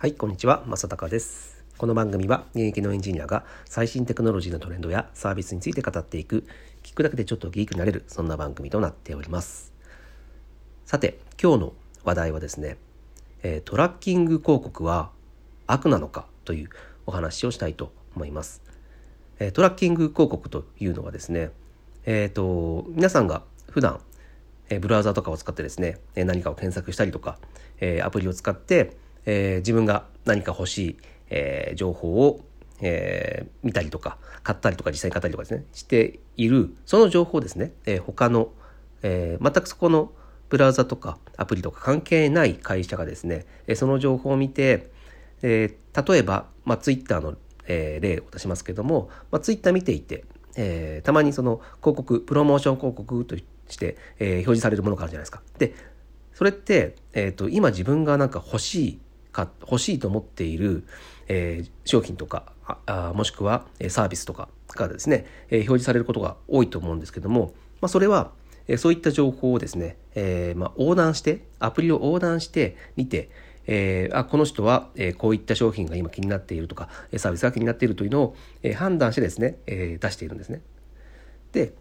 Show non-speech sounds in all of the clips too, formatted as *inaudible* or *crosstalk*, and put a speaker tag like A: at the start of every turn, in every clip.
A: はい、こんにちは、正隆です。この番組は現役のエンジニアが最新テクノロジーのトレンドやサービスについて語っていく、聞くだけでちょっとギークになれる、そんな番組となっております。さて、今日の話題はですね、えトラッキング広告は悪なのかというお話をしたいと思います。えトラッキング広告というのはですね、えっ、と、皆さんが普段、えブラウザとかを使ってですね、何かを検索したりとか、えアプリを使って、えー自分が何か欲しい、えー情報を、えー見たりとか、買ったりとか、実際に買ったりとかですね、している、その情報をですね、え他の、え全くそこのブラウザとかアプリとか関係ない会社がですね、えその情報を見て、え例えば、まあ、ツイッターの、え例を出しますけども、まあ、ツイッター見ていて、えたまにその広告、プロモーション広告として、え表示されるものがあるじゃないですか。で、それって、えー、と今自分がなんか欲しいか欲しいと思っている、えー商品とかああもしくはサービスとかがですね、えー表示されることが多いと思うんですけども、まあ、それは、えーそういった情報をですね、えーまあ、横断してアプリを横断して見て、えーあこの人は、えーこういった商品が今気になっているとかサービスが気になっているというのを、えー判断してですね、えー出しているんですね。で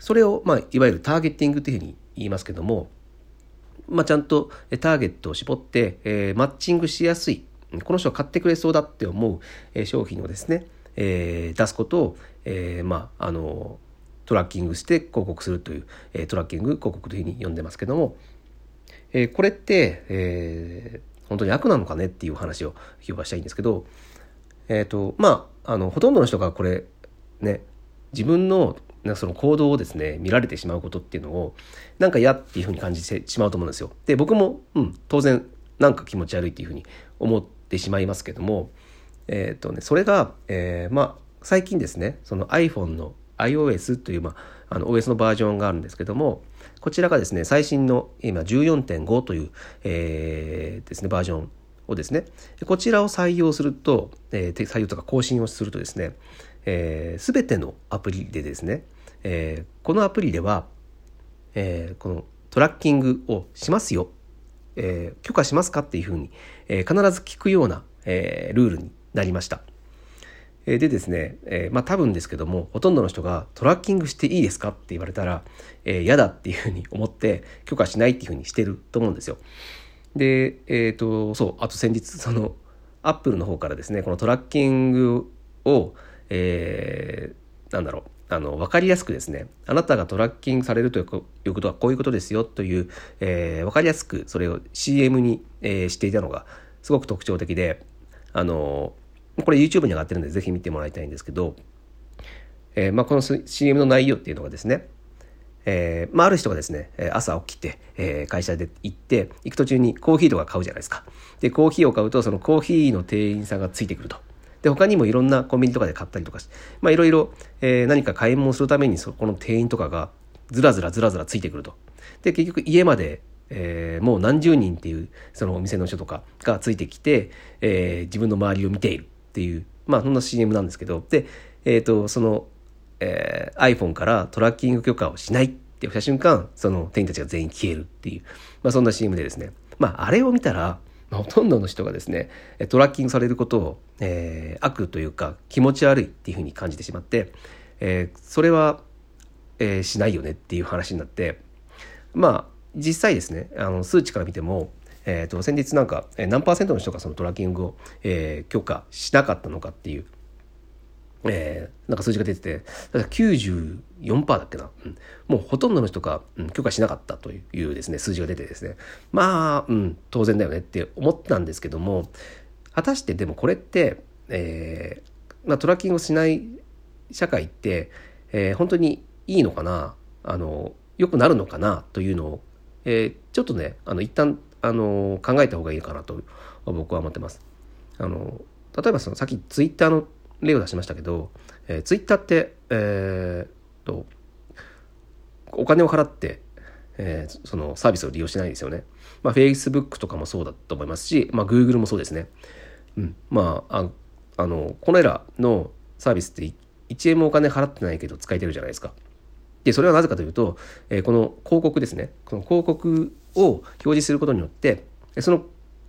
A: それを、まあ、いわゆるターゲッティングというふうに言いますけども、まあ、ちゃんとターゲットを絞って、えーマッチングしやすいこの人が買ってくれそうだって思う、商品をですね、えー出すことを、えーまああのトラッキングして広告するという、えトラッキング広告というふうに呼んでますけども、えこれって、え本当に悪なのかねっていう話を今日はしたいんですけど、えっ、とまああのほとんどの人がこれね自分のなんかその行動をですね見られてしまうことっていうのをなんか嫌っていうふうに感じてしまうと思うんですよ。で僕も、うん、当然なんか気持ち悪いっていうふうに思ってしまいますけども、えっ、とねそれが、えーまあ最近ですねその iPhone の iOS という、まあ、あの OS のバージョンがあるんですけどもこちらがですね最新の今14.5という、えーですねバージョンをですねこちらを採用すると、えー採用とか更新をするとですね、えー、全てのアプリでですね、えーこのアプリでは、えーこのトラッキングをしますよ、え許可しますかっていうふうに、え必ず聞くような、えルールになりました。えでですね、えまあ多分ですけどもほとんどの人がトラッキングしていいですかって言われたら、え嫌だっていうふうに思って許可しないっていうふうにしてると思うんですよ。で、えっ、と、そう、あと先日、その、アップルの方からですね、このトラッキングを、えーなんだろう、あの、わかりやすくですね、あなたがトラッキングされるということはこういうことですよという、えーわかりやすくそれを CM に、えーしていたのがすごく特徴的で、あの、これ YouTube に上がってるんでぜひ見てもらいたいんですけど、えーまあ、この CM の内容っていうのがですね、えーまあ、ある人がですね、朝起きて、えー会社で行って、行く途中にコーヒーとか買うじゃないですか。で、コーヒーを買うと、そのコーヒーの店員さんがついてくると。で、他にもいろんなコンビニとかで買ったりとかして、まあ、いろいろ、えー何か買い物するために、そこの店員とかがずらずらずらずらついてくると。で、結局家まで、えーもう何十人っていう、そのお店の人とかがついてきて、えー自分の周りを見ているっていう、まあ、そんな CM なんですけど、で、えっ、と、その、えー iPhone からトラッキング許可をしないってした瞬間、その店員たちが全員消えるっていう、まあそんな CM でですね。まああれを見たら、まあほとんどの人がですね、トラッキングされることを、えー悪というか気持ち悪いっていうふうに感じてしまって、えーそれは、えーしないよねっていう話になって、まあ実際ですね、あの数値から見ても、えー、と先日なんか何パーセントの人がそのトラッキングを、え許可しなかったのかっていうえーなんか数字が出てて、だから94%だっけな、うん。もうほとんどの人が、うん許可しなかったというですね、数字が出てですね、まあ、うん、当然だよねって思ったんですけども、果たしてでもこれって、えーまあ、トラッキングをしない社会って、えー本当にいいのかな、あの、良くなるのかなというのを、えちょっとね、あの、一旦、あの、考えた方がいいかなと僕は思ってます。あの、例えばそのさっきツイッターの例を出しましたけど、えー、ツイッターって、えーと、お金を払って、えーそのサービスを利用しないですよね。まあ、Facebook とかもそうだと思いますし、まあ、Google もそうですね。うん。まあ、ああの、このエラのサービスって1円もお金払ってないけど使えてるじゃないですか。で、それはなぜかというと、えーこの広告ですね。この広告を表示することによって、その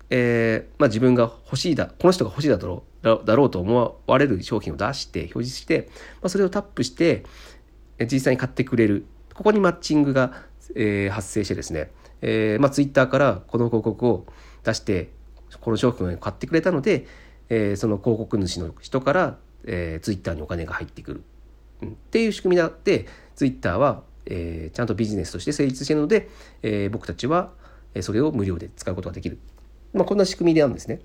A: えーまあ、自分が欲しいだこの人が欲しいだろうだろうと思われる商品を出して表示して、まあ、それをタップして実際に買ってくれる。ここにマッチングが、えー、発生してですね、えーまあ、ツイッターからこの広告を出してこの商品を買ってくれたので、えー、その広告主の人から、えー、ツイッターにお金が入ってくる、うん、っていう仕組みだってツイッターは、えー、ちゃんとビジネスとして成立しているので、えー、僕たちはそれを無料で使うことができる、まあ、こんな仕組みであるんですね。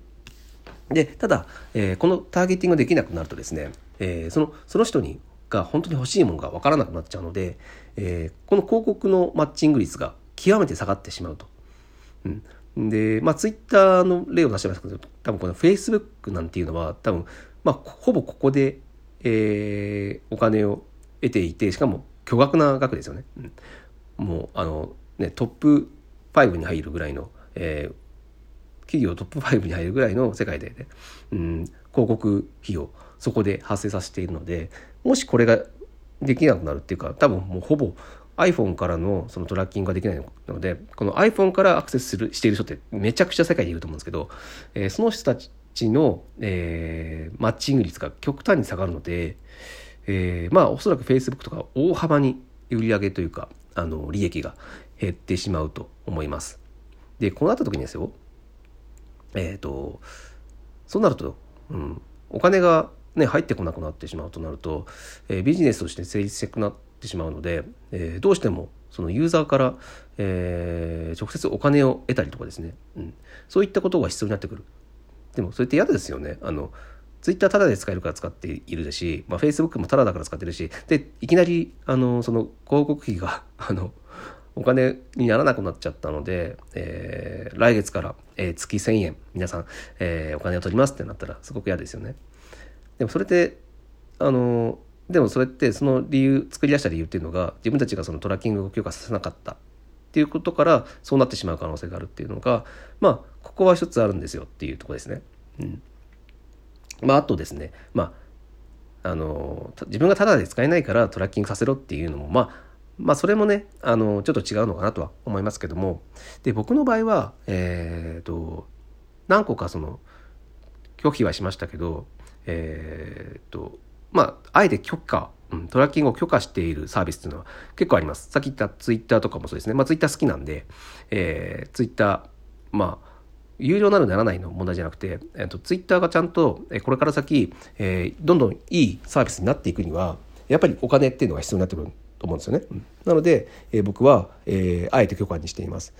A: でただ、えー、このターゲティングができなくなるとですね、えー、そのその人にが本当に欲しいものが分からなくなっちゃうので、えー、この広告のマッチング率が極めて下がってしまうと。うん、で、まあ、ツイッターの例を出してますけど、多分このフェイスブックなんていうのは、多分、まあ、ほぼここで、えー、お金を得ていて、しかも巨額な額ですよね。うん、もう、あの、ね、トップ5に入るぐらいの、えー、企業トップ5に入るぐらいの世界でね、うん、広告費をそこで発生させているので、もしこれができなくなるっていうか、多分もうほぼ iPhone からのそのトラッキングができないので、この iPhone からアクセスするしている人ってめちゃくちゃ世界にいると思うんですけど、えー、その人たちの、えー、マッチング率が極端に下がるので、えー、まあおそらく Facebook とか大幅に売り上げというか、あの、利益が減ってしまうと思います。で、こうなった時にですよ、えっ、ー、と、そうなると、うん、お金がね、入ってこなくなってしまうとなると、えー、ビジネスとして成立してくなってしまうので、えー、どうしてもそのユーザーから、えー、直接お金を得たりとかですね、うん、そういったことが必要になってくる。でもそれって嫌ですよね。あのツイッタータダで使えるから使っているし、まあ、Facebook もタダだから使ってるし、で、いきなり、あの、その広告費が、*laughs* あの、お金にならなくなっちゃったので、えー、来月から、えー、月1000円、皆さん、えー、お金を取りますってなったらすごく嫌ですよね。でもそれってあのでもそれってその理由作り出した理由っていうのが自分たちがそのトラッキングを許可させなかったっていうことからそうなってしまう可能性があるっていうのがまあここは一つあるんですよっていうとこですね。うんまあ、あとですね、まあ、あの自分がタダで使えないからトラッキングさせろっていうのもまあまあそれもねあのちょっと違うのかなとは思いますけどもで僕の場合はえっ、ー、と何個かその拒否はしましたけどえー、と、まあ、あえて許可、うん、トラッキングを許可しているサービスっていうのは結構あります。さっき言ったツイッターとかもそうですね。まあ、ツイッター好きなんで、えー、ツイッター、まあ、有料なるならないの問題じゃなくて、えー、とツイッターがちゃんと、えこれから先、えー、どんどんいいサービスになっていくには、やっぱりお金っていうのが必要になってくると思うんですよね。なので、えー、僕は、えー、あえて許可にしています。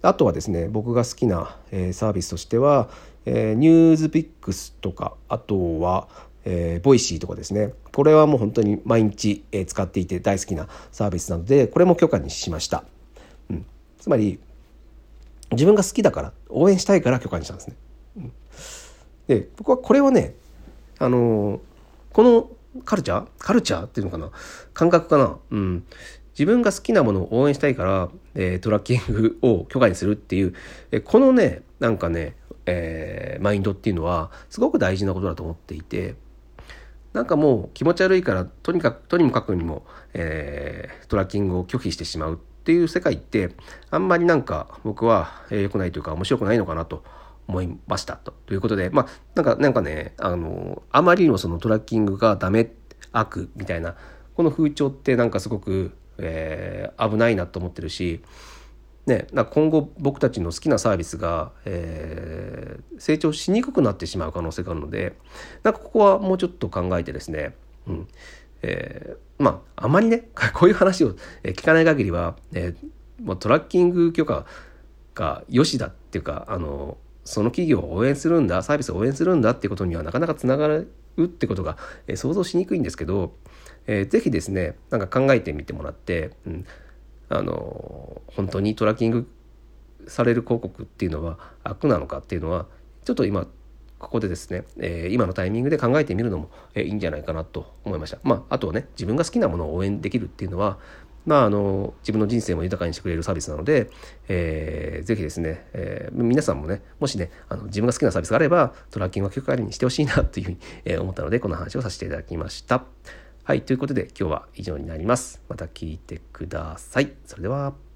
A: あとはですね、僕が好きな、えー、サービスとしては、えー、ニュースピックスとか、あとは、えー、ボイシーとかですね。これはもう本当に毎日、えー、使っていて大好きなサービスなので、これも許可にしました。うん、つまり、自分が好きだから、応援したいから許可にしたんですね。うん、で、僕はこれはね、あのー、このカルチャー？カルチャー？っていうのかな？感覚かな？うん。自分が好きなものを応援したいから、えー、トラッキングを許可にするっていう、えこのね、なんかね、えー、マインドっていうのはすごく大事なことだと思っていて、なんかもう気持ち悪いからとにかくとにもかくにも、えー、トラッキングを拒否してしまうっていう世界ってあんまりなんか僕は良、えー、くないというか面白くないのかなと思いましたと。ということで、まあなんかなんかね、あの、あまりにもそのトラッキングがダメ、悪みたいな、この風潮ってなんかすごくえー、危ないなと思ってるし、ね、今後僕たちの好きなサービスが、えー、成長しにくくなってしまう可能性があるのでなんかここはもうちょっと考えてですね、うんえー、まああまりね *laughs* こういう話を聞かない限りは、えー、トラッキング許可が良しだっていうかあのその企業を応援するんだサービスを応援するんだっていうことにはなかなかつながるってことが、想像しにくいんですけどえー、ぜひですねなんか考えてみてもらって、うん、あの本当にトラッキングされる広告っていうのは悪なのかっていうのはちょっと今ここでですね、えー、今のタイミングで考えてみるのも、えー、いいんじゃないかなと思いました。まあ、あとはね自分が好きなものを応援できるっていうのはまあ、あの自分の人生も豊かにしてくれるサービスなので、えー、ぜひですね、えー、皆さんもねもしねあの自分が好きなサービスがあればトラッキングを許可にしてほしいなというふうに、え思ったのでこの話をさせていただきました。はい、ということで今日は以上になります。また聞いてください。それでは。